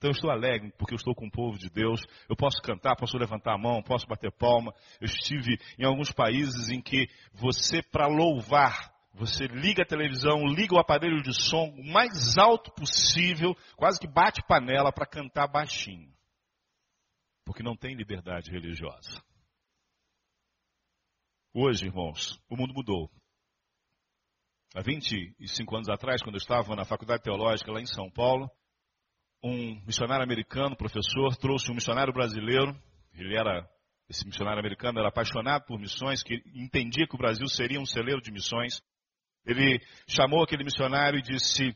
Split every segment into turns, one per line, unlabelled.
Então eu estou alegre porque eu estou com o povo de Deus. Eu posso cantar, posso levantar a mão, posso bater palma. Eu estive em alguns países em que você, para louvar, você liga a televisão, liga o aparelho de som o mais alto possível, quase que bate panela para cantar baixinho. Porque não tem liberdade religiosa. Hoje, irmãos, o mundo mudou. Há 25 anos atrás, quando eu estava na Faculdade Teológica lá em São Paulo, um missionário americano, professor, trouxe um missionário brasileiro. Ele era, esse missionário americano era apaixonado por missões, que entendia que o Brasil seria um celeiro de missões. Ele chamou aquele missionário e disse,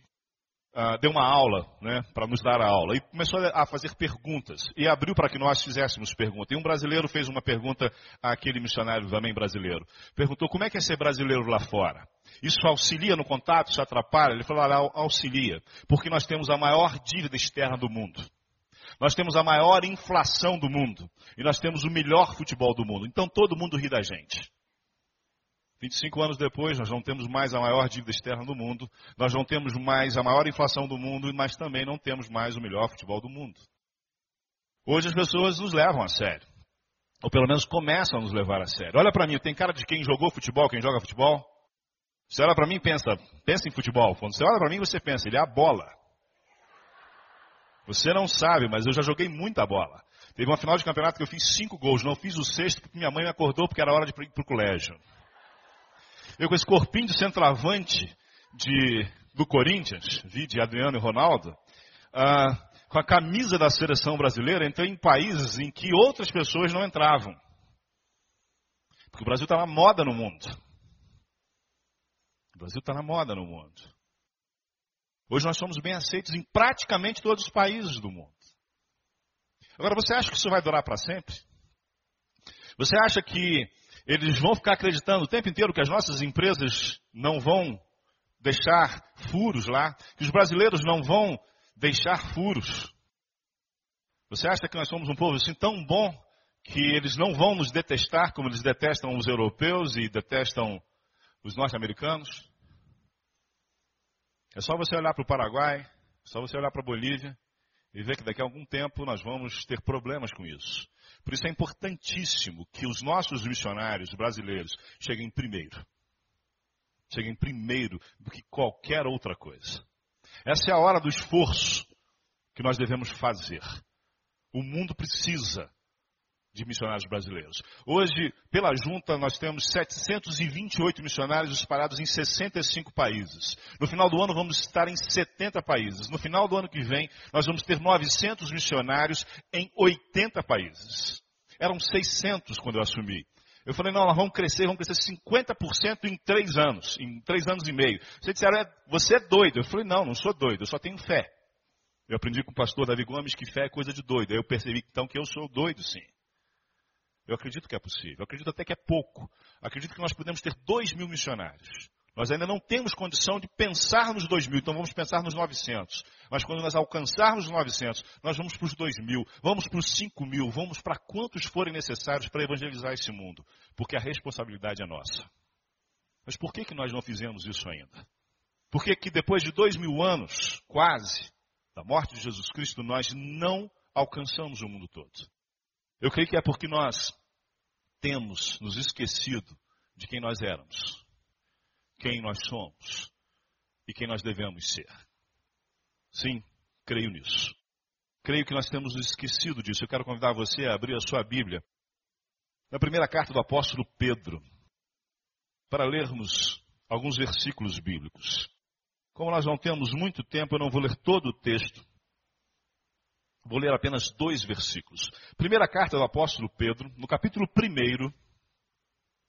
uh, deu uma aula, né, para nos dar a aula. E começou a fazer perguntas. E abriu para que nós fizéssemos perguntas. E um brasileiro fez uma pergunta àquele missionário também brasileiro. Perguntou, como é que é ser brasileiro lá fora? Isso auxilia no contato, isso atrapalha? Ele falou, ah, auxilia. Porque nós temos a maior dívida externa do mundo. Nós temos a maior inflação do mundo. E nós temos o melhor futebol do mundo. Então todo mundo ri da gente. 25 anos depois, nós não temos mais a maior dívida externa do mundo, nós não temos mais a maior inflação do mundo, mas também não temos mais o melhor futebol do mundo. Hoje as pessoas nos levam a sério. Ou pelo menos começam a nos levar a sério. Olha para mim, tem cara de quem jogou futebol, quem joga futebol? Você olha para mim e pensa, pensa em futebol. Quando você olha para mim, você pensa, ele é a bola. Você não sabe, mas eu já joguei muita bola. Teve uma final de campeonato que eu fiz cinco gols. Não fiz o sexto porque minha mãe me acordou porque era hora de ir para o colégio. Eu com esse corpinho de centroavante de, do Corinthians, vi de Adriano e Ronaldo, ah, com a camisa da seleção brasileira, entrei em países em que outras pessoas não entravam. Porque o Brasil está na moda no mundo. O Brasil está na moda no mundo. Hoje nós somos bem aceitos em praticamente todos os países do mundo. Agora, você acha que isso vai durar para sempre? Você acha que eles vão ficar acreditando o tempo inteiro que as nossas empresas não vão deixar furos lá, que os brasileiros não vão deixar furos. Você acha que nós somos um povo assim tão bom que eles não vão nos detestar como eles detestam os europeus e detestam os norte-americanos? É só você olhar para o Paraguai, é só você olhar para a Bolívia e ver que daqui a algum tempo nós vamos ter problemas com isso. Por isso é importantíssimo que os nossos missionários brasileiros cheguem primeiro. Cheguem primeiro do que qualquer outra coisa. Essa é a hora do esforço que nós devemos fazer. O mundo precisa de missionários brasileiros. Hoje, pela junta, nós temos 728 missionários espalhados em 65 países. No final do ano, vamos estar em 70 países. No final do ano que vem, nós vamos ter 900 missionários em 80 países. Eram 600 quando eu assumi. Eu falei, não, nós vamos crescer, vamos crescer 50% em três anos, em três anos e meio. Você disseram, é, você é doido. Eu falei, não, não sou doido, eu só tenho fé. Eu aprendi com o pastor Davi Gomes que fé é coisa de doido. Aí eu percebi então que eu sou doido sim. Eu acredito que é possível. Eu acredito até que é pouco. Acredito que nós podemos ter dois mil missionários. Nós ainda não temos condição de pensar nos dois mil, então vamos pensar nos 900. Mas quando nós alcançarmos os 900, nós vamos para os dois mil, vamos para os cinco mil, vamos para quantos forem necessários para evangelizar esse mundo. Porque a responsabilidade é nossa. Mas por que, que nós não fizemos isso ainda? Por que, que depois de dois mil anos, quase, da morte de Jesus Cristo, nós não alcançamos o mundo todo? Eu creio que é porque nós temos nos esquecido de quem nós éramos, quem nós somos e quem nós devemos ser. Sim, creio nisso. Creio que nós temos nos esquecido disso. Eu quero convidar você a abrir a sua Bíblia na primeira carta do apóstolo Pedro, para lermos alguns versículos bíblicos. Como nós não temos muito tempo, eu não vou ler todo o texto, Vou ler apenas dois versículos. Primeira carta do apóstolo Pedro, no capítulo 1.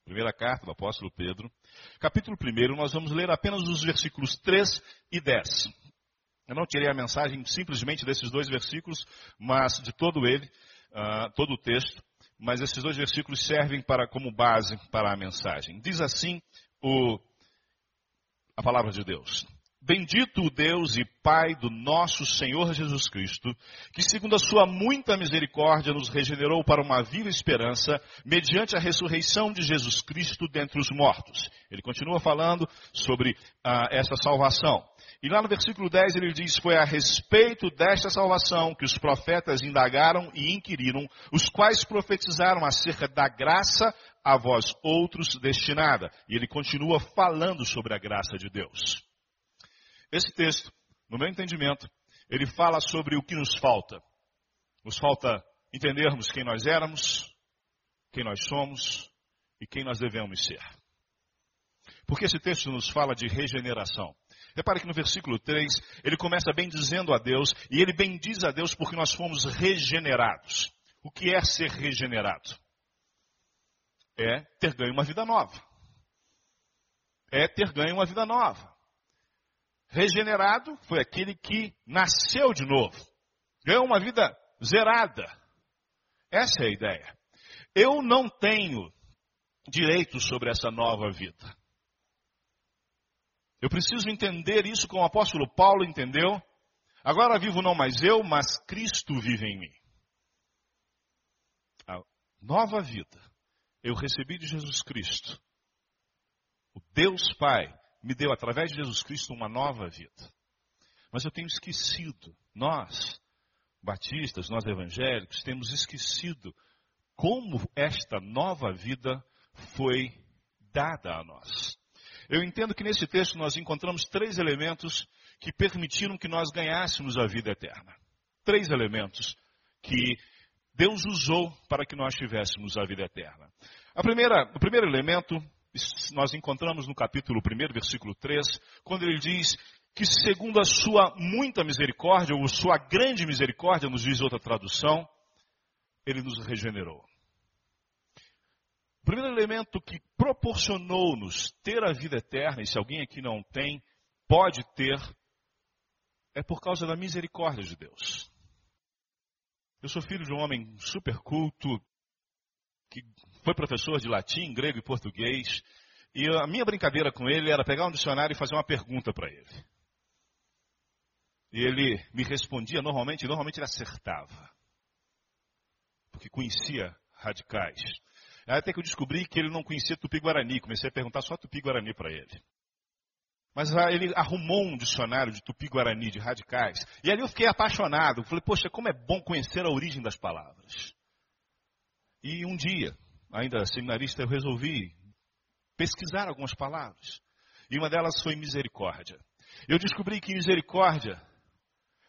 Primeira carta do apóstolo Pedro, capítulo 1, nós vamos ler apenas os versículos 3 e 10. Eu não tirei a mensagem simplesmente desses dois versículos, mas de todo ele, uh, todo o texto, mas esses dois versículos servem para, como base para a mensagem. Diz assim o, a palavra de Deus. Bendito o Deus e Pai do nosso Senhor Jesus Cristo, que segundo a sua muita misericórdia nos regenerou para uma viva esperança, mediante a ressurreição de Jesus Cristo dentre os mortos. Ele continua falando sobre ah, essa salvação. E lá no versículo 10 ele diz: Foi a respeito desta salvação que os profetas indagaram e inquiriram, os quais profetizaram acerca da graça a vós outros destinada. E ele continua falando sobre a graça de Deus. Esse texto, no meu entendimento, ele fala sobre o que nos falta. Nos falta entendermos quem nós éramos, quem nós somos e quem nós devemos ser. Porque esse texto nos fala de regeneração. Repare que no versículo 3, ele começa bem dizendo a Deus, e ele bendiz a Deus porque nós fomos regenerados. O que é ser regenerado? É ter ganho uma vida nova. É ter ganho uma vida nova. Regenerado foi aquele que nasceu de novo. Ganhou uma vida zerada. Essa é a ideia. Eu não tenho direito sobre essa nova vida. Eu preciso entender isso como o apóstolo Paulo entendeu. Agora vivo não mais eu, mas Cristo vive em mim. A nova vida eu recebi de Jesus Cristo. O Deus Pai me deu através de Jesus Cristo uma nova vida. Mas eu tenho esquecido, nós, batistas, nós evangélicos, temos esquecido como esta nova vida foi dada a nós. Eu entendo que nesse texto nós encontramos três elementos que permitiram que nós ganhássemos a vida eterna. Três elementos que Deus usou para que nós tivéssemos a vida eterna. A primeira, o primeiro elemento nós encontramos no capítulo 1, versículo 3, quando ele diz que segundo a sua muita misericórdia, ou sua grande misericórdia, nos diz outra tradução, ele nos regenerou. O primeiro elemento que proporcionou-nos ter a vida eterna, e se alguém aqui não tem, pode ter, é por causa da misericórdia de Deus. Eu sou filho de um homem super culto, que foi professor de latim, grego e português, e a minha brincadeira com ele era pegar um dicionário e fazer uma pergunta para ele. E ele me respondia normalmente, e normalmente ele acertava. Porque conhecia radicais. Até que eu descobri que ele não conhecia Tupi-Guarani. Comecei a perguntar só Tupi-Guarani para ele. Mas ele arrumou um dicionário de Tupi-Guarani, de radicais. E ali eu fiquei apaixonado. Falei, poxa, como é bom conhecer a origem das palavras. E um dia, ainda seminarista, eu resolvi pesquisar algumas palavras. E uma delas foi misericórdia. Eu descobri que misericórdia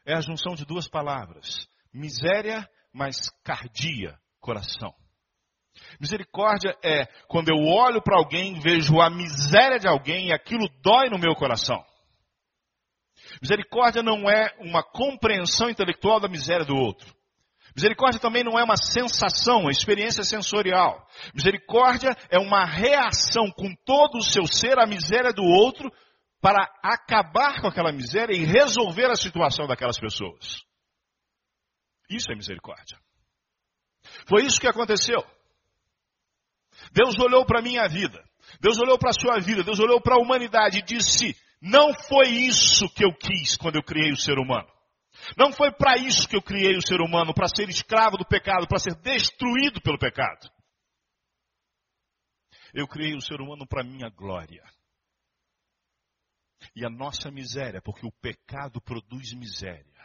é a junção de duas palavras: miséria mais cardia, coração. Misericórdia é quando eu olho para alguém, vejo a miséria de alguém e aquilo dói no meu coração. Misericórdia não é uma compreensão intelectual da miséria do outro. Misericórdia também não é uma sensação, uma experiência sensorial. Misericórdia é uma reação com todo o seu ser à miséria do outro para acabar com aquela miséria e resolver a situação daquelas pessoas. Isso é misericórdia. Foi isso que aconteceu. Deus olhou para a minha vida, Deus olhou para a sua vida, Deus olhou para a humanidade e disse: Não foi isso que eu quis quando eu criei o ser humano. Não foi para isso que eu criei o ser humano, para ser escravo do pecado, para ser destruído pelo pecado. Eu criei o ser humano para minha glória. E a nossa miséria, porque o pecado produz miséria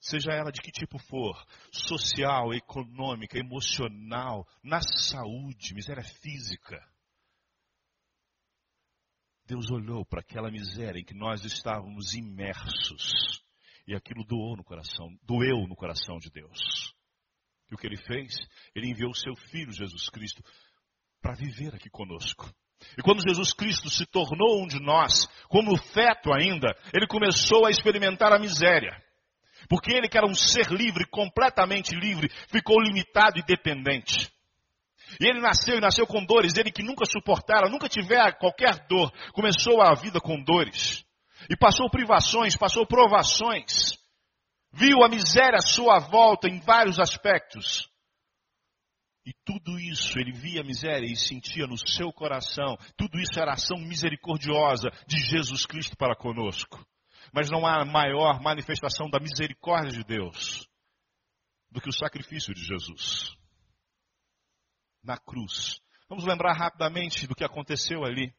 seja ela de que tipo for, social, econômica, emocional, na saúde, miséria física. Deus olhou para aquela miséria em que nós estávamos imersos e aquilo doou no coração, doeu no coração de Deus. E o que ele fez? Ele enviou o seu filho Jesus Cristo para viver aqui conosco. E quando Jesus Cristo se tornou um de nós, como feto ainda, ele começou a experimentar a miséria. Porque ele, que era um ser livre, completamente livre, ficou limitado e dependente. E ele nasceu e nasceu com dores. Ele que nunca suportara, nunca tiver qualquer dor, começou a vida com dores. E passou privações, passou provações. Viu a miséria à sua volta em vários aspectos. E tudo isso, ele via a miséria e sentia no seu coração. Tudo isso era ação misericordiosa de Jesus Cristo para conosco. Mas não há maior manifestação da misericórdia de Deus do que o sacrifício de Jesus na cruz. Vamos lembrar rapidamente do que aconteceu ali.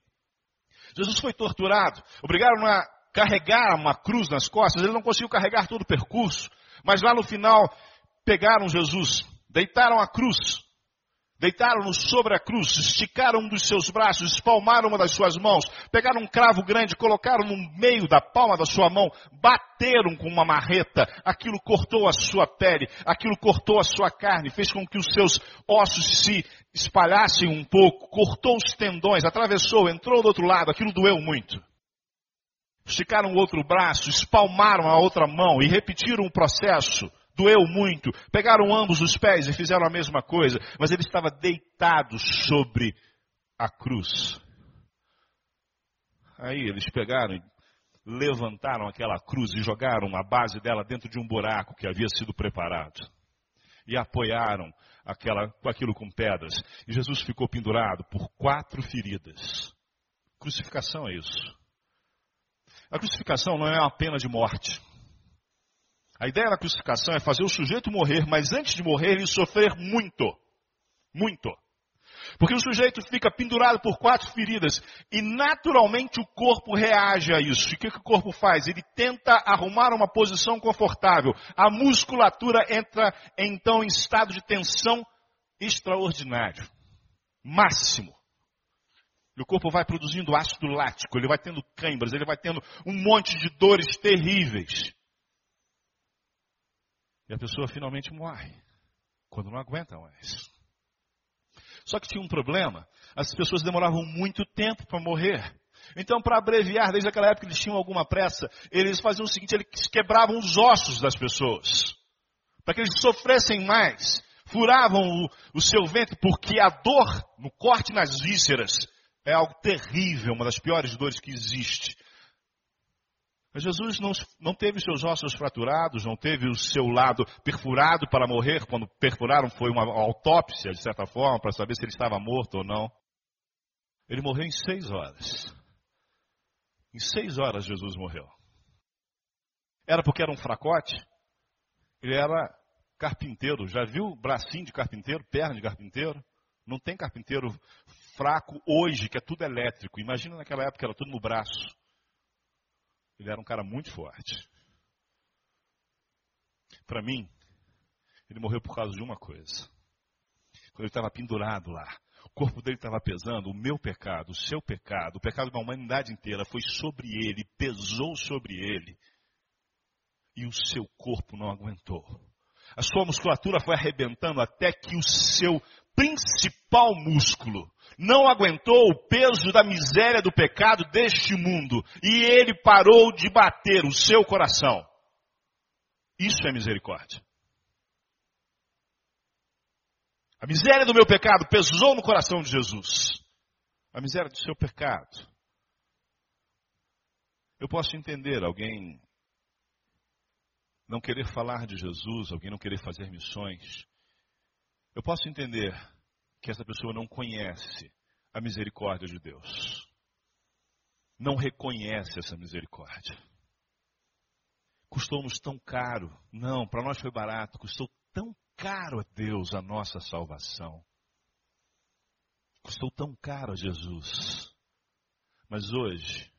Jesus foi torturado, obrigaram a carregar uma cruz nas costas, ele não conseguiu carregar todo o percurso. Mas lá no final, pegaram Jesus, deitaram a cruz, deitaram-no sobre a cruz, esticaram um dos seus braços, espalmaram uma das suas mãos, pegaram um cravo grande, colocaram no meio da palma da sua mão, bateram com uma marreta, aquilo cortou a sua pele, aquilo cortou a sua carne, fez com que os seus ossos se espalhassem um pouco, cortou os tendões, atravessou, entrou do outro lado, aquilo doeu muito. Esticaram o outro braço, espalmaram a outra mão e repetiram o processo doeu muito. Pegaram ambos os pés e fizeram a mesma coisa, mas ele estava deitado sobre a cruz. Aí eles pegaram e levantaram aquela cruz e jogaram a base dela dentro de um buraco que havia sido preparado. E apoiaram aquela, aquilo com pedras. E Jesus ficou pendurado por quatro feridas. Crucificação é isso. A crucificação não é uma pena de morte. A ideia da crucificação é fazer o sujeito morrer, mas antes de morrer ele sofrer muito. Muito. Porque o sujeito fica pendurado por quatro feridas e naturalmente o corpo reage a isso. E o que, o corpo faz? Ele tenta arrumar uma posição confortável. A musculatura entra então em estado de tensão extraordinário. Máximo. E o corpo vai produzindo ácido lático, ele vai tendo câimbras, ele vai tendo um monte de dores terríveis. E a pessoa finalmente morre, quando não aguenta mais. Só que tinha um problema, as pessoas demoravam muito tempo para morrer. Então, para abreviar, desde aquela época eles tinham alguma pressa, eles faziam o seguinte, eles quebravam os ossos das pessoas, para que eles sofressem mais, furavam o, o seu ventre, porque a dor no corte nas vísceras é algo terrível, uma das piores dores que existe. Mas Jesus não, não teve seus ossos fraturados, não teve o seu lado perfurado para morrer. Quando perfuraram foi uma autópsia, de certa forma, para saber se ele estava morto ou não. Ele morreu em seis horas. Em seis horas Jesus morreu. Era porque era um fracote? Ele era carpinteiro. Já viu bracinho de carpinteiro, perna de carpinteiro? Não tem carpinteiro fraco hoje, que é tudo elétrico. Imagina naquela época, era tudo no braço. Ele era um cara muito forte. Para mim, ele morreu por causa de uma coisa. Quando ele estava pendurado lá, o corpo dele estava pesando, o meu pecado, o seu pecado, o pecado da humanidade inteira foi sobre ele, pesou sobre ele. E o seu corpo não aguentou. A sua musculatura foi arrebentando até que o seu principal músculo, não aguentou o peso da miséria do pecado deste mundo e ele parou de bater o seu coração. Isso é misericórdia. A miséria do meu pecado pesou no coração de Jesus. A miséria do seu pecado. Eu posso entender alguém não querer falar de Jesus, alguém não querer fazer missões, eu posso entender que essa pessoa não conhece a misericórdia de Deus. Não reconhece essa misericórdia. Custou-nos tão caro. Não, para nós foi barato. Custou tão caro a Deus a nossa salvação. Custou tão caro a Jesus. Mas hoje,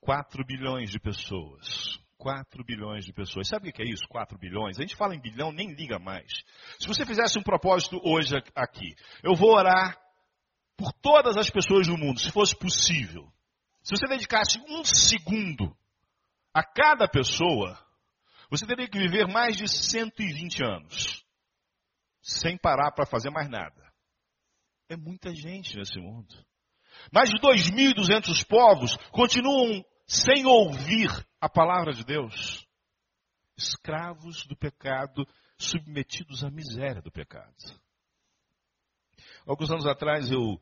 4 bilhões de pessoas 4 bilhões de pessoas. Sabe o que é isso? 4 bilhões? A gente fala em bilhão, nem liga mais. Se você fizesse um propósito hoje aqui, eu vou orar por todas as pessoas do mundo, se fosse possível. Se você dedicasse um segundo a cada pessoa, você teria que viver mais de 120 anos, sem parar para fazer mais nada. É muita gente nesse mundo. Mais de 2.200 povos continuam sem ouvir a palavra de Deus. Escravos do pecado, submetidos à miséria do pecado. Alguns anos atrás eu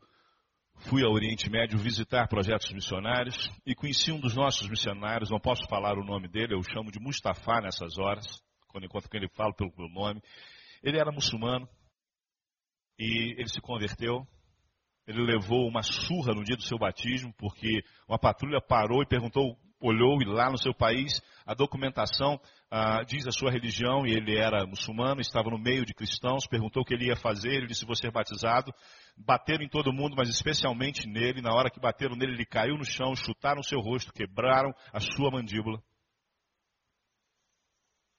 fui ao Oriente Médio visitar projetos missionários e conheci um dos nossos missionários, não posso falar o nome dele, eu chamo de Mustafa nessas horas, quando encontro com ele falo pelo, pelo nome. Ele era muçulmano e ele se converteu ele levou uma surra no dia do seu batismo, porque uma patrulha parou e perguntou olhou e lá no seu país a documentação ah, diz a sua religião e ele era muçulmano, estava no meio de cristãos, perguntou o que ele ia fazer, ele disse, vou ser batizado. Bateram em todo mundo, mas especialmente nele. Na hora que bateram nele, ele caiu no chão, chutaram seu rosto, quebraram a sua mandíbula.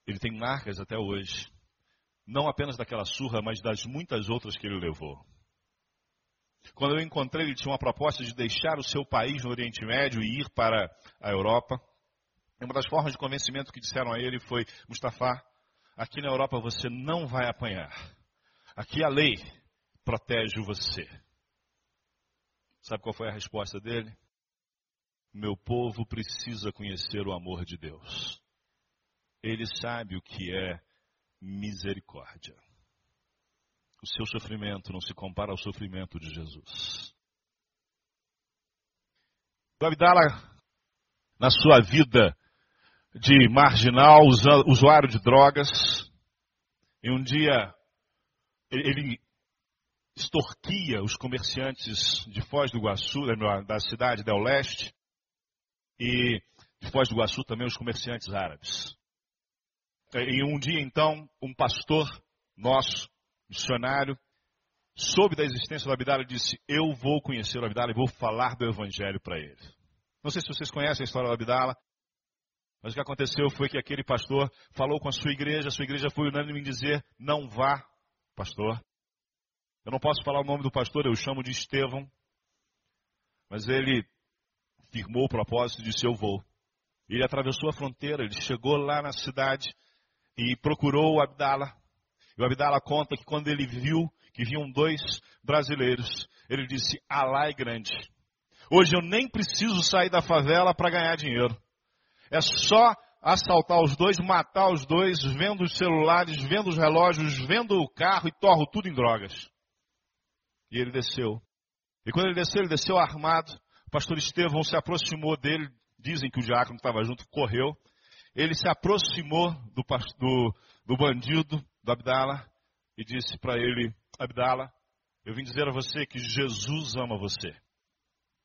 Ele tem marcas até hoje. Não apenas daquela surra, mas das muitas outras que ele levou. Quando eu encontrei, ele tinha uma proposta de deixar o seu país no Oriente Médio e ir para a Europa. Uma das formas de convencimento que disseram a ele foi: Mustafa, aqui na Europa você não vai apanhar. Aqui a lei protege você. Sabe qual foi a resposta dele? Meu povo precisa conhecer o amor de Deus. Ele sabe o que é misericórdia. O seu sofrimento não se compara ao sofrimento de Jesus. Abdala, na sua vida, de marginal, usuário de drogas. E um dia ele extorquia os comerciantes de Foz do Iguaçu, da cidade del Leste, e de Foz do Iguaçu também os comerciantes árabes. E um dia então, um pastor nosso, missionário, soube da existência do Abdala e disse: Eu vou conhecer o Abdala e vou falar do evangelho para ele. Não sei se vocês conhecem a história do Abdala. Mas o que aconteceu foi que aquele pastor falou com a sua igreja, a sua igreja foi unânime em dizer: não vá, pastor. Eu não posso falar o nome do pastor, eu o chamo de Estevão. Mas ele firmou o propósito e disse: Eu vou. Ele atravessou a fronteira, ele chegou lá na cidade e procurou o Abdala. E o Abdala conta que quando ele viu que vinham dois brasileiros, ele disse: Alá é grande. Hoje eu nem preciso sair da favela para ganhar dinheiro. É só assaltar os dois, matar os dois, vendo os celulares, vendo os relógios, vendo o carro e torro tudo em drogas. E ele desceu. E quando ele desceu, ele desceu armado. O pastor Estevão se aproximou dele. Dizem que o diácono estava junto correu. Ele se aproximou do, do, do bandido, do Abdala, e disse para ele: Abdala, eu vim dizer a você que Jesus ama você.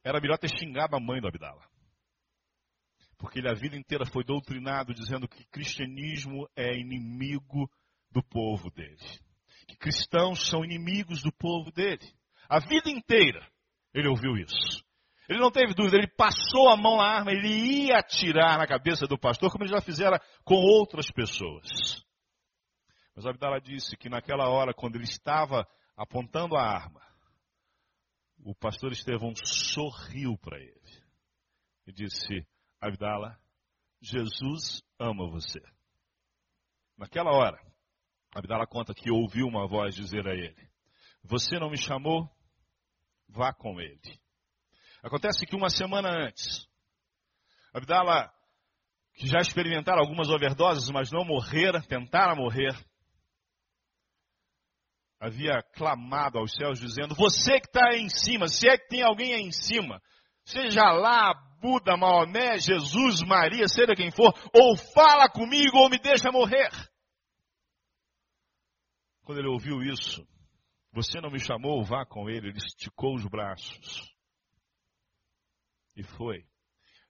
Era melhor ter xingado a mãe do Abdala porque ele a vida inteira foi doutrinado dizendo que cristianismo é inimigo do povo dele. Que cristãos são inimigos do povo dele. A vida inteira ele ouviu isso. Ele não teve dúvida, ele passou a mão na arma, ele ia atirar na cabeça do pastor, como ele já fizera com outras pessoas. Mas Abdala disse que naquela hora, quando ele estava apontando a arma, o pastor Estevão sorriu para ele e disse: Abdala, Jesus ama você. Naquela hora, Abdala conta que ouviu uma voz dizer a ele: Você não me chamou? Vá com ele. Acontece que uma semana antes, Abdala, que já experimentaram algumas overdoses, mas não morreram, tentaram morrer, havia clamado aos céus dizendo: Você que está aí em cima, se é que tem alguém aí em cima, seja lá Buda, Maomé, Jesus, Maria, seja quem for, ou fala comigo ou me deixa morrer. Quando ele ouviu isso, você não me chamou, vá com ele. Ele esticou os braços. E foi.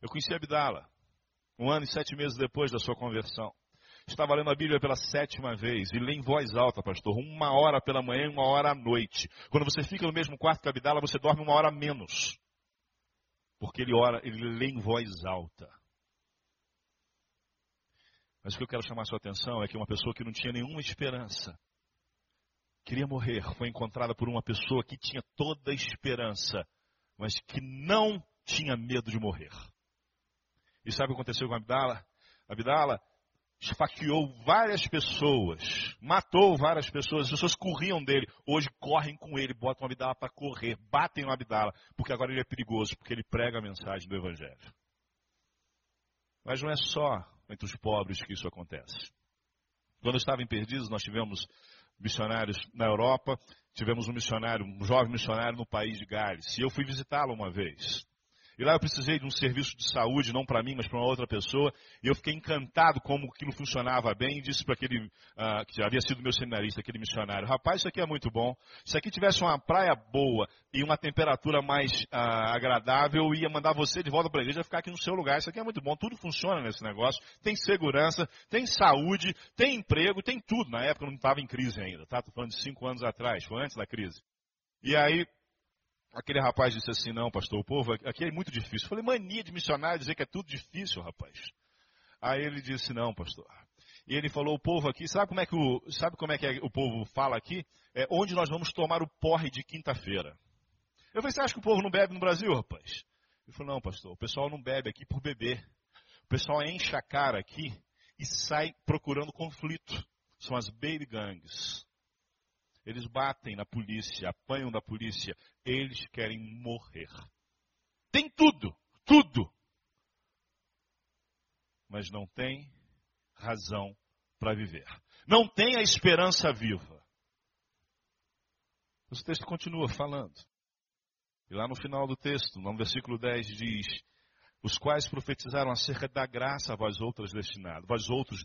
Eu conheci Abdala, um ano e sete meses depois da sua conversão. Estava lendo a Bíblia pela sétima vez e lê em voz alta, pastor, uma hora pela manhã e uma hora à noite. Quando você fica no mesmo quarto que Abdala, você dorme uma hora menos. Porque ele ora, ele lê em voz alta. Mas o que eu quero chamar a sua atenção é que uma pessoa que não tinha nenhuma esperança, queria morrer, foi encontrada por uma pessoa que tinha toda a esperança, mas que não tinha medo de morrer. E sabe o que aconteceu com Abdala? Abdala esfaqueou várias pessoas, matou várias pessoas, as pessoas corriam dele. Hoje correm com ele, botam o Abdala para correr, batem no Abdala, porque agora ele é perigoso, porque ele prega a mensagem do Evangelho. Mas não é só entre os pobres que isso acontece. Quando eu estava em Perdidos, nós tivemos missionários na Europa, tivemos um missionário, um jovem missionário no país de Gales, e eu fui visitá-lo uma vez. E lá eu precisei de um serviço de saúde, não para mim, mas para uma outra pessoa. E eu fiquei encantado como aquilo funcionava bem. E disse para aquele, uh, que havia sido meu seminarista, aquele missionário: Rapaz, isso aqui é muito bom. Se aqui tivesse uma praia boa e uma temperatura mais uh, agradável, eu ia mandar você de volta para a igreja ficar aqui no seu lugar. Isso aqui é muito bom. Tudo funciona nesse negócio. Tem segurança, tem saúde, tem emprego, tem tudo. Na época eu não estava em crise ainda, tá? Estou falando de cinco anos atrás, foi antes da crise. E aí Aquele rapaz disse assim, não, pastor, o povo aqui é muito difícil. Eu falei, mania de missionário dizer que é tudo difícil, rapaz. Aí ele disse, não, pastor. E ele falou, o povo aqui, sabe como é que o, sabe como é que o povo fala aqui? É onde nós vamos tomar o porre de quinta-feira. Eu falei, você acha que o povo não bebe no Brasil, rapaz? Ele falou, não, pastor, o pessoal não bebe aqui por beber. O pessoal enche a cara aqui e sai procurando conflito. São as baby gangs. Eles batem na polícia, apanham da polícia. Eles querem morrer. Tem tudo, tudo. Mas não tem razão para viver. Não tem a esperança viva. O texto continua falando. E lá no final do texto, no versículo 10, diz: Os quais profetizaram acerca da graça a vós outros destinada, vós outros.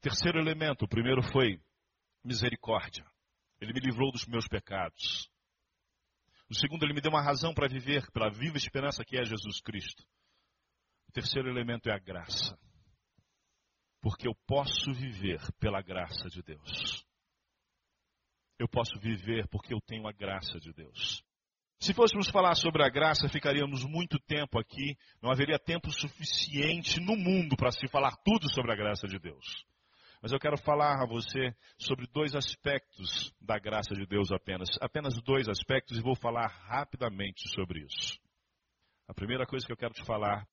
Terceiro elemento, o primeiro foi misericórdia. Ele me livrou dos meus pecados. O segundo, ele me deu uma razão para viver, pela viva esperança que é Jesus Cristo. O terceiro elemento é a graça. Porque eu posso viver pela graça de Deus. Eu posso viver porque eu tenho a graça de Deus. Se fôssemos falar sobre a graça, ficaríamos muito tempo aqui, não haveria tempo suficiente no mundo para se falar tudo sobre a graça de Deus. Mas eu quero falar a você sobre dois aspectos da graça de Deus apenas. Apenas dois aspectos e vou falar rapidamente sobre isso. A primeira coisa que eu quero te falar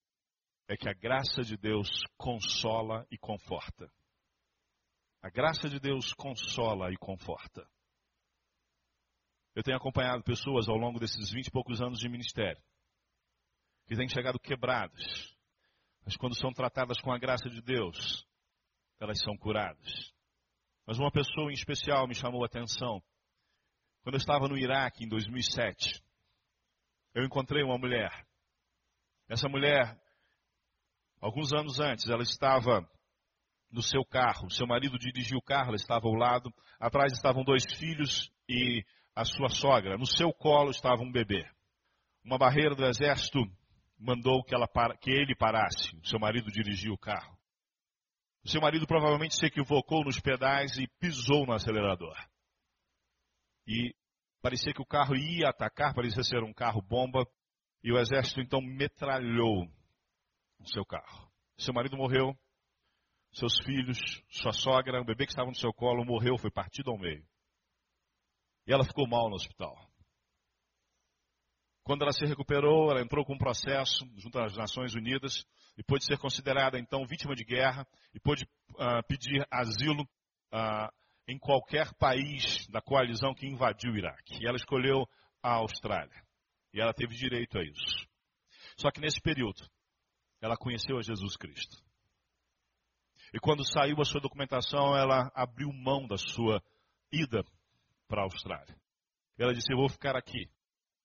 é que a graça de Deus consola e conforta. A graça de Deus consola e conforta. Eu tenho acompanhado pessoas ao longo desses vinte e poucos anos de ministério que têm chegado quebradas, mas quando são tratadas com a graça de Deus, elas são curadas. Mas uma pessoa em especial me chamou a atenção. Quando eu estava no Iraque em 2007, eu encontrei uma mulher. Essa mulher, alguns anos antes, ela estava no seu carro. Seu marido dirigia o carro, ela estava ao lado. Atrás estavam dois filhos e a sua sogra. No seu colo estava um bebê. Uma barreira do exército mandou que, que ele parasse. O seu marido dirigia o carro. O seu marido provavelmente se equivocou nos pedais e pisou no acelerador. E parecia que o carro ia atacar, parecia ser um carro bomba, e o exército então metralhou o seu carro. Seu marido morreu, seus filhos, sua sogra, o bebê que estava no seu colo morreu, foi partido ao meio. E ela ficou mal no hospital. Quando ela se recuperou, ela entrou com um processo junto às Nações Unidas e pôde ser considerada então vítima de guerra e pôde uh, pedir asilo uh, em qualquer país da coalizão que invadiu o Iraque. E ela escolheu a Austrália. E ela teve direito a isso. Só que nesse período, ela conheceu a Jesus Cristo. E quando saiu a sua documentação, ela abriu mão da sua ida para a Austrália. Ela disse: Eu vou ficar aqui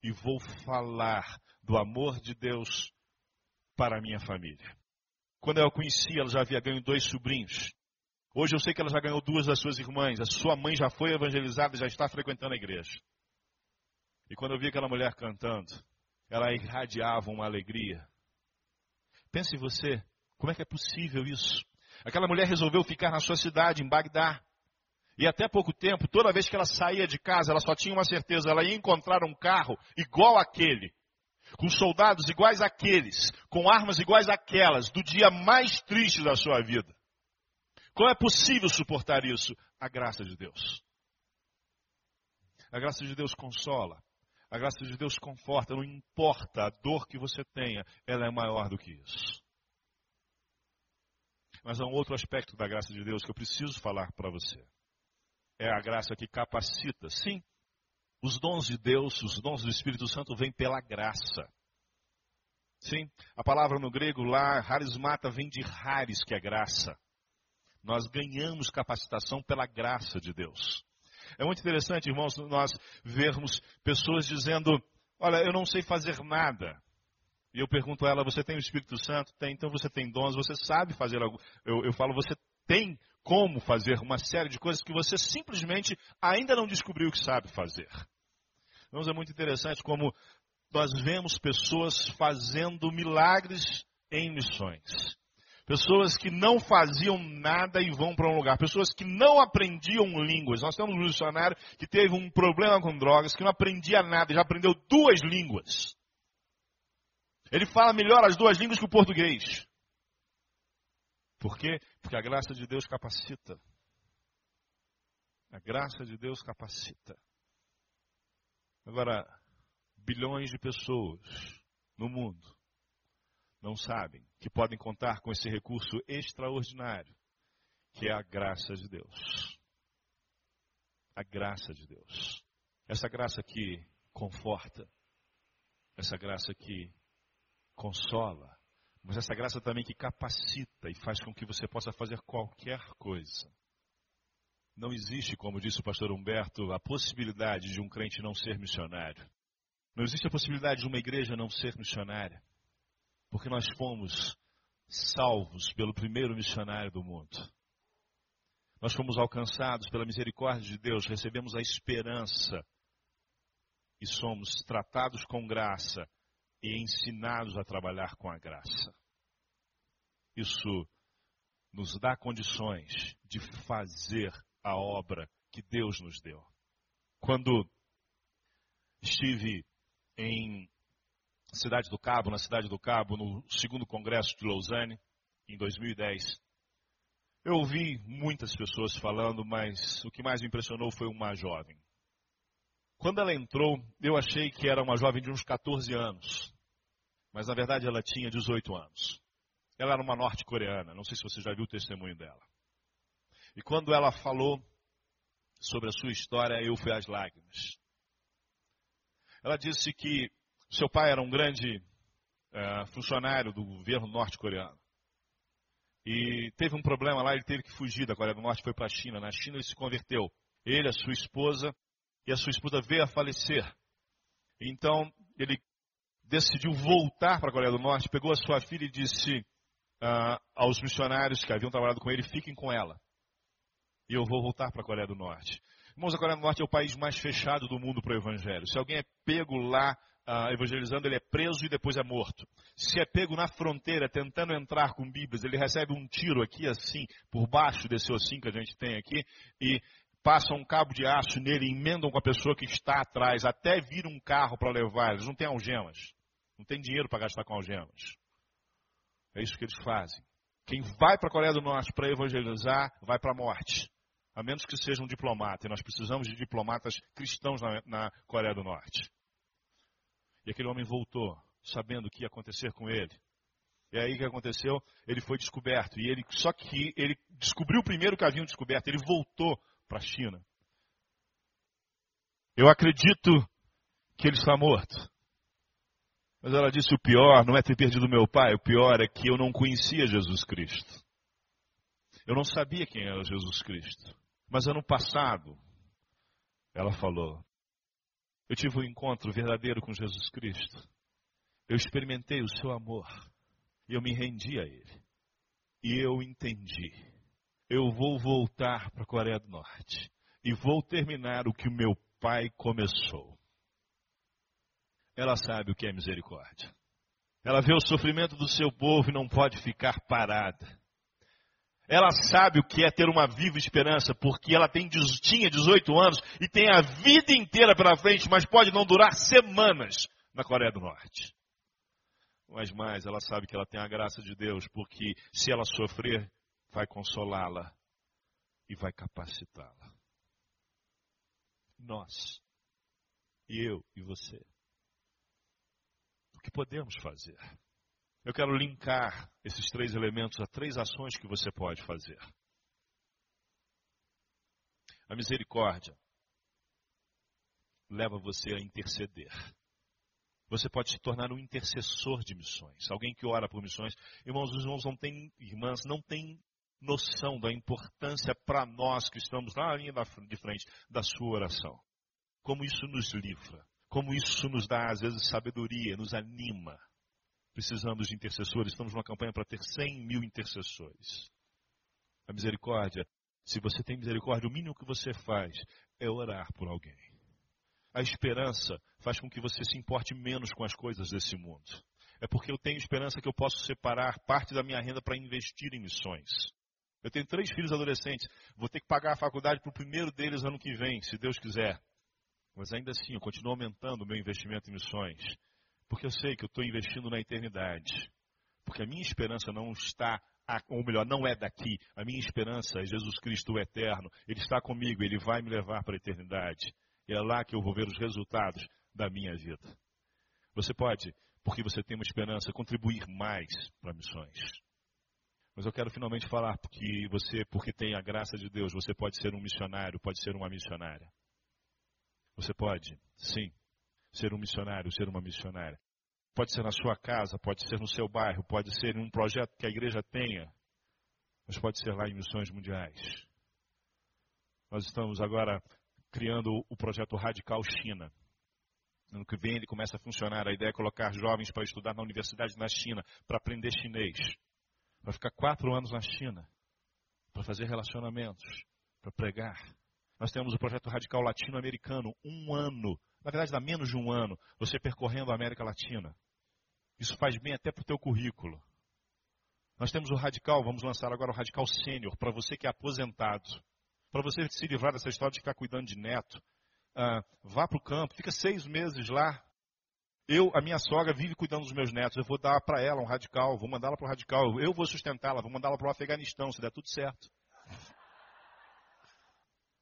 e vou falar do amor de Deus para a minha família. Quando eu a conheci, ela já havia ganho dois sobrinhos. Hoje eu sei que ela já ganhou duas das suas irmãs. A sua mãe já foi evangelizada, já está frequentando a igreja. E quando eu vi aquela mulher cantando, ela irradiava uma alegria. Pense você, como é que é possível isso? Aquela mulher resolveu ficar na sua cidade, em Bagdá. E até pouco tempo, toda vez que ela saía de casa, ela só tinha uma certeza, ela ia encontrar um carro igual aquele com soldados iguais àqueles, com armas iguais àquelas, do dia mais triste da sua vida. Como é possível suportar isso? A graça de Deus. A graça de Deus consola. A graça de Deus conforta. Não importa a dor que você tenha, ela é maior do que isso. Mas há um outro aspecto da graça de Deus que eu preciso falar para você. É a graça que capacita. Sim, os dons de Deus, os dons do Espírito Santo vêm pela graça. Sim, a palavra no grego lá, harismata, vem de haris, que é graça. Nós ganhamos capacitação pela graça de Deus. É muito interessante, irmãos, nós vermos pessoas dizendo: Olha, eu não sei fazer nada. E eu pergunto a ela: Você tem o Espírito Santo? Tem, então você tem dons, você sabe fazer algo. Eu, eu falo: Você tem como fazer uma série de coisas que você simplesmente ainda não descobriu que sabe fazer. Então é muito interessante como nós vemos pessoas fazendo milagres em missões. Pessoas que não faziam nada e vão para um lugar. Pessoas que não aprendiam línguas. Nós temos um missionário que teve um problema com drogas, que não aprendia nada, já aprendeu duas línguas. Ele fala melhor as duas línguas que o português. Por quê? Porque a graça de Deus capacita. A graça de Deus capacita. Agora, bilhões de pessoas no mundo não sabem que podem contar com esse recurso extraordinário, que é a graça de Deus. A graça de Deus. Essa graça que conforta, essa graça que consola, mas essa graça também que capacita e faz com que você possa fazer qualquer coisa. Não existe, como disse o pastor Humberto, a possibilidade de um crente não ser missionário. Não existe a possibilidade de uma igreja não ser missionária. Porque nós fomos salvos pelo primeiro missionário do mundo. Nós fomos alcançados pela misericórdia de Deus, recebemos a esperança e somos tratados com graça e ensinados a trabalhar com a graça. Isso nos dá condições de fazer a obra que Deus nos deu. Quando estive em Cidade do Cabo, na Cidade do Cabo, no segundo congresso de Lausanne, em 2010, eu ouvi muitas pessoas falando, mas o que mais me impressionou foi uma jovem. Quando ela entrou, eu achei que era uma jovem de uns 14 anos mas na verdade ela tinha 18 anos. Ela era uma norte-coreana, não sei se você já viu o testemunho dela. E quando ela falou sobre a sua história, eu fui às lágrimas. Ela disse que seu pai era um grande uh, funcionário do governo norte-coreano. E teve um problema lá, ele teve que fugir da Coreia do Norte, foi para a China. Na China ele se converteu. Ele, a sua esposa, e a sua esposa veio a falecer. Então, ele decidiu voltar para a Coreia do Norte, pegou a sua filha e disse uh, aos missionários que haviam trabalhado com ele: fiquem com ela. E eu vou voltar para a Coreia do Norte. Irmãos, a Coreia do Norte é o país mais fechado do mundo para o evangelho. Se alguém é pego lá uh, evangelizando, ele é preso e depois é morto. Se é pego na fronteira tentando entrar com Bíblias, ele recebe um tiro aqui assim, por baixo desse ossinho que a gente tem aqui, e passam um cabo de aço nele, emendam com a pessoa que está atrás, até vir um carro para levar. Eles não têm algemas. Não tem dinheiro para gastar com algemas. É isso que eles fazem. Quem vai para a Coreia do Norte para evangelizar, vai para a morte. A menos que seja um diplomata. E nós precisamos de diplomatas cristãos na, na Coreia do Norte. E aquele homem voltou, sabendo o que ia acontecer com ele. E aí o que aconteceu? Ele foi descoberto. E ele, só que ele descobriu primeiro que haviam descoberto. Ele voltou para a China. Eu acredito que ele está morto. Mas ela disse: o pior não é ter perdido meu pai, o pior é que eu não conhecia Jesus Cristo. Eu não sabia quem era Jesus Cristo. Mas ano passado, ela falou, eu tive um encontro verdadeiro com Jesus Cristo. Eu experimentei o seu amor. E eu me rendi a ele. E eu entendi. Eu vou voltar para a Coreia do Norte. E vou terminar o que o meu pai começou ela sabe o que é misericórdia. Ela vê o sofrimento do seu povo e não pode ficar parada. Ela sabe o que é ter uma viva esperança, porque ela tem, tinha 18 anos e tem a vida inteira pela frente, mas pode não durar semanas na Coreia do Norte. Mas mais, ela sabe que ela tem a graça de Deus, porque se ela sofrer, vai consolá-la e vai capacitá-la. Nós, eu e você que podemos fazer? Eu quero linkar esses três elementos a três ações que você pode fazer. A misericórdia leva você a interceder. Você pode se tornar um intercessor de missões, alguém que ora por missões. Irmãos, os irmãos não têm, irmãs, não têm noção da importância para nós que estamos na linha de frente da sua oração. Como isso nos livra como isso nos dá, às vezes, sabedoria, nos anima. Precisamos de intercessores. Estamos numa campanha para ter 100 mil intercessores. A misericórdia, se você tem misericórdia, o mínimo que você faz é orar por alguém. A esperança faz com que você se importe menos com as coisas desse mundo. É porque eu tenho esperança que eu posso separar parte da minha renda para investir em missões. Eu tenho três filhos adolescentes. Vou ter que pagar a faculdade para o primeiro deles ano que vem, se Deus quiser. Mas ainda assim, eu continuo aumentando o meu investimento em missões. Porque eu sei que eu estou investindo na eternidade. Porque a minha esperança não está, ou melhor, não é daqui. A minha esperança é Jesus Cristo o eterno. Ele está comigo, ele vai me levar para a eternidade. E é lá que eu vou ver os resultados da minha vida. Você pode, porque você tem uma esperança, contribuir mais para missões. Mas eu quero finalmente falar porque você, porque tem a graça de Deus, você pode ser um missionário, pode ser uma missionária. Você pode, sim, ser um missionário, ser uma missionária. Pode ser na sua casa, pode ser no seu bairro, pode ser em um projeto que a igreja tenha, mas pode ser lá em missões mundiais. Nós estamos agora criando o projeto Radical China. Ano que vem ele começa a funcionar. A ideia é colocar jovens para estudar na universidade na China, para aprender chinês. Para ficar quatro anos na China, para fazer relacionamentos, para pregar. Nós temos o projeto Radical Latino-Americano, um ano, na verdade dá menos de um ano, você percorrendo a América Latina. Isso faz bem até para o teu currículo. Nós temos o Radical, vamos lançar agora o Radical Sênior, para você que é aposentado. Para você se livrar dessa história de ficar cuidando de neto, uh, vá para o campo, fica seis meses lá. Eu, a minha sogra vive cuidando dos meus netos. Eu vou dar para ela um radical, vou mandá-la para o radical. Eu vou sustentá-la, vou mandá-la para o Afeganistão, se der tudo certo.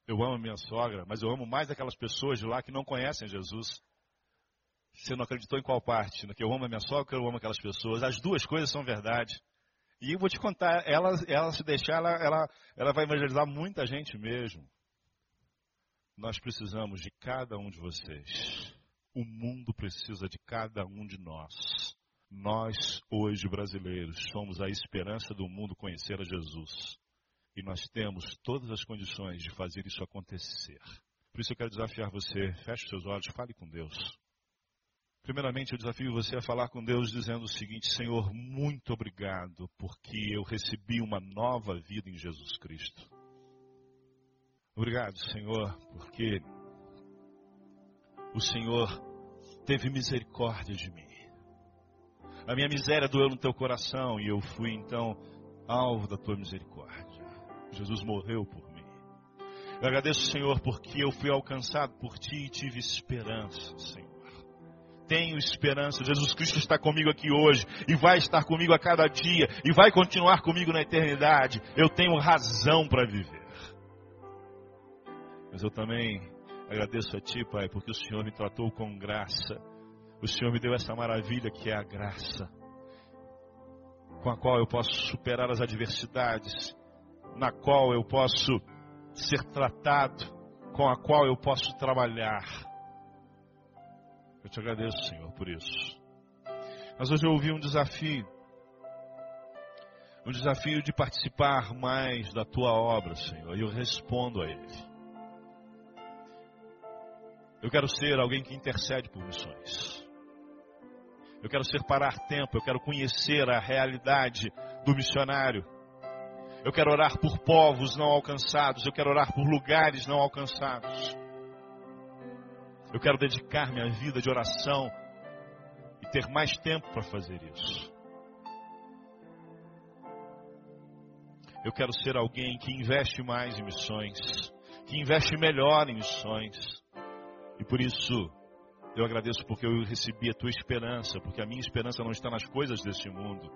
Eu amo a minha sogra, mas eu amo mais aquelas pessoas de lá que não conhecem Jesus. Você não acreditou em qual parte? Que eu amo a minha sogra, eu amo aquelas pessoas. As duas coisas são verdade. E eu vou te contar, ela, ela se deixar, ela, ela, ela vai evangelizar muita gente mesmo. Nós precisamos de cada um de vocês. O mundo precisa de cada um de nós. Nós, hoje, brasileiros, somos a esperança do mundo conhecer a Jesus. E nós temos todas as condições de fazer isso acontecer. Por isso eu quero desafiar você, feche seus olhos, fale com Deus. Primeiramente, eu desafio você a falar com Deus dizendo o seguinte: Senhor, muito obrigado, porque eu recebi uma nova vida em Jesus Cristo. Obrigado, Senhor, porque o Senhor teve misericórdia de mim. A minha miséria doeu no teu coração e eu fui então alvo da tua misericórdia. Jesus morreu por mim. Eu agradeço, Senhor, porque eu fui alcançado por ti e tive esperança, Senhor tenho esperança. Jesus Cristo está comigo aqui hoje e vai estar comigo a cada dia e vai continuar comigo na eternidade. Eu tenho razão para viver. Mas eu também agradeço a Ti, Pai, porque o Senhor me tratou com graça. O Senhor me deu essa maravilha que é a graça, com a qual eu posso superar as adversidades, na qual eu posso ser tratado, com a qual eu posso trabalhar eu te agradeço, Senhor, por isso. Mas hoje eu ouvi um desafio. Um desafio de participar mais da tua obra, Senhor. E eu respondo a ele. Eu quero ser alguém que intercede por missões. Eu quero ser parar tempo. Eu quero conhecer a realidade do missionário. Eu quero orar por povos não alcançados. Eu quero orar por lugares não alcançados. Eu quero dedicar minha vida de oração e ter mais tempo para fazer isso. Eu quero ser alguém que investe mais em missões, que investe melhor em missões. E por isso eu agradeço porque eu recebi a tua esperança, porque a minha esperança não está nas coisas deste mundo,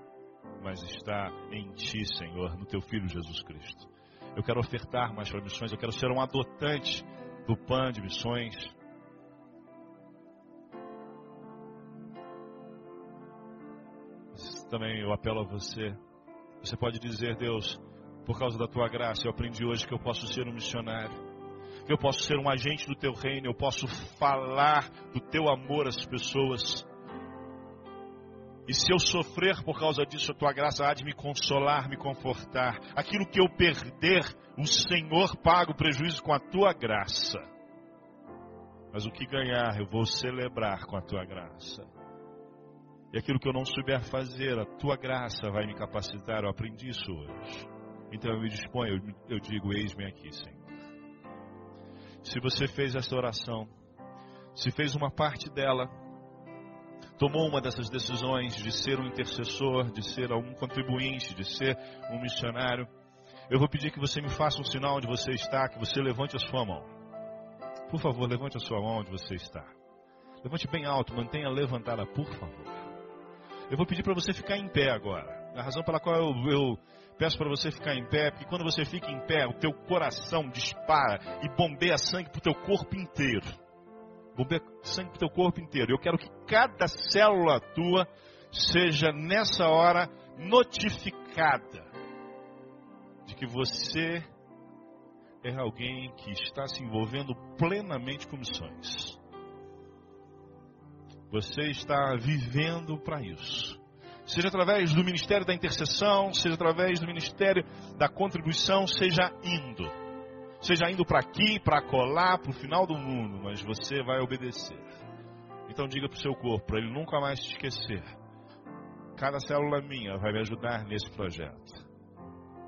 mas está em ti, Senhor, no teu filho Jesus Cristo. Eu quero ofertar mais para missões, eu quero ser um adotante do PAN de missões. também eu apelo a você. Você pode dizer, Deus, por causa da tua graça, eu aprendi hoje que eu posso ser um missionário, eu posso ser um agente do teu reino, eu posso falar do teu amor às pessoas. E se eu sofrer por causa disso, a tua graça há de me consolar, me confortar. Aquilo que eu perder, o Senhor paga o prejuízo com a tua graça. Mas o que ganhar, eu vou celebrar com a tua graça. E aquilo que eu não souber fazer, a tua graça vai me capacitar. Eu aprendi isso hoje. Então eu me disponho, eu, digo: Eis-me aqui, Senhor. Se você fez esta oração, se fez uma parte dela, tomou uma dessas decisões de ser um intercessor, de ser um contribuinte, de ser um missionário, eu vou pedir que você me faça um sinal onde você está, que você levante a sua mão. Por favor, levante a sua mão onde você está. Levante bem alto, mantenha levantada, por favor. Eu vou pedir para você ficar em pé agora. A razão pela qual eu, eu peço para você ficar em pé, porque quando você fica em pé, o teu coração dispara e bombeia sangue para o teu corpo inteiro. Bombeia sangue para o teu corpo inteiro. Eu quero que cada célula tua seja nessa hora notificada de que você é alguém que está se envolvendo plenamente com missões. Você está vivendo para isso. Seja através do ministério da intercessão, seja através do ministério da contribuição, seja indo. Seja indo para aqui, para colar, para o final do mundo, mas você vai obedecer. Então diga para o seu corpo, para ele nunca mais te esquecer. Cada célula minha vai me ajudar nesse projeto.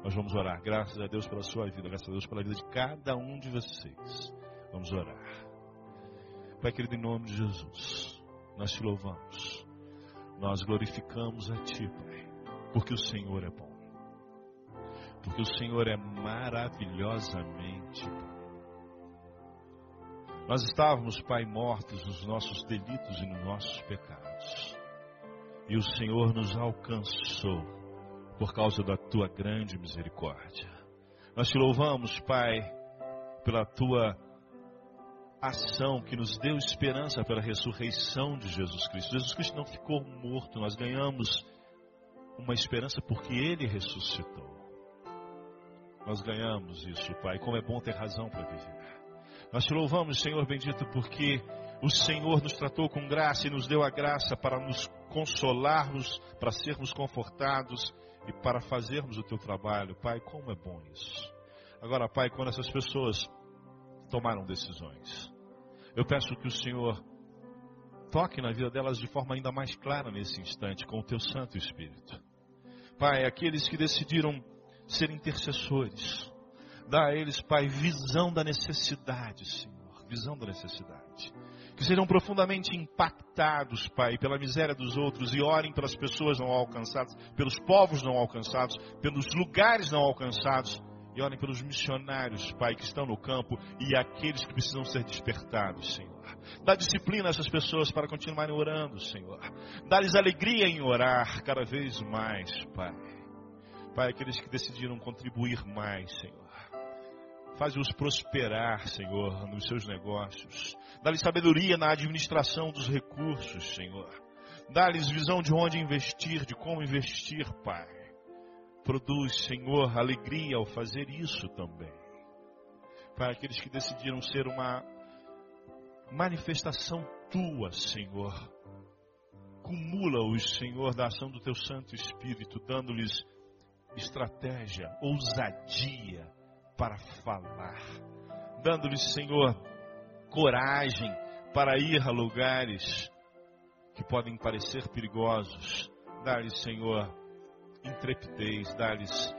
Nós vamos orar. Graças a Deus pela sua vida, graças a Deus pela vida de cada um de vocês. Vamos orar. Pai querido, em nome de Jesus, nós te louvamos. Nós glorificamos a Ti, Pai, porque o Senhor é bom. Porque o Senhor é maravilhosamente bom. Nós estávamos, Pai, mortos nos nossos delitos e nos nossos pecados. E o Senhor nos alcançou por causa da tua grande misericórdia. Nós te louvamos, Pai, pela tua ação que nos deu esperança pela ressurreição de Jesus Cristo. Jesus Cristo não ficou morto, nós ganhamos uma esperança porque ele ressuscitou. Nós ganhamos isso, Pai. Como é bom ter razão para viver. Nós te louvamos, Senhor bendito, porque o Senhor nos tratou com graça e nos deu a graça para nos consolarmos, para sermos confortados e para fazermos o teu trabalho. Pai, como é bom isso. Agora, Pai, quando essas pessoas tomaram decisões, eu peço que o Senhor toque na vida delas de forma ainda mais clara nesse instante, com o teu Santo Espírito. Pai, aqueles que decidiram ser intercessores, dá a eles, Pai, visão da necessidade, Senhor, visão da necessidade que sejam profundamente impactados, Pai, pela miséria dos outros e orem pelas pessoas não alcançadas, pelos povos não alcançados, pelos lugares não alcançados e orem pelos missionários, Pai, que estão no campo e aqueles que precisam ser despertados, Senhor. Dá disciplina a essas pessoas para continuarem orando, Senhor. Dá-lhes alegria em orar cada vez mais, Pai. Pai, aqueles que decidiram contribuir mais, Senhor. Faz-os prosperar, Senhor, nos seus negócios. Dá-lhes sabedoria na administração dos recursos, Senhor. Dá-lhes visão de onde investir, de como investir, Pai. Produz, Senhor, alegria ao fazer isso também. Para aqueles que decidiram ser uma manifestação tua, Senhor. Cumula-os, Senhor, da ação do teu Santo Espírito, dando-lhes estratégia, ousadia para falar, dando-lhes, Senhor, coragem para ir a lugares que podem parecer perigosos. Dá-lhes, Senhor, intrepidez, dá-lhes,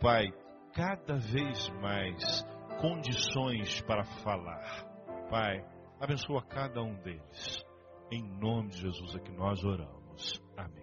Pai, cada vez mais condições para falar. Pai, abençoa cada um deles. Em nome de Jesus é que nós oramos. Amém.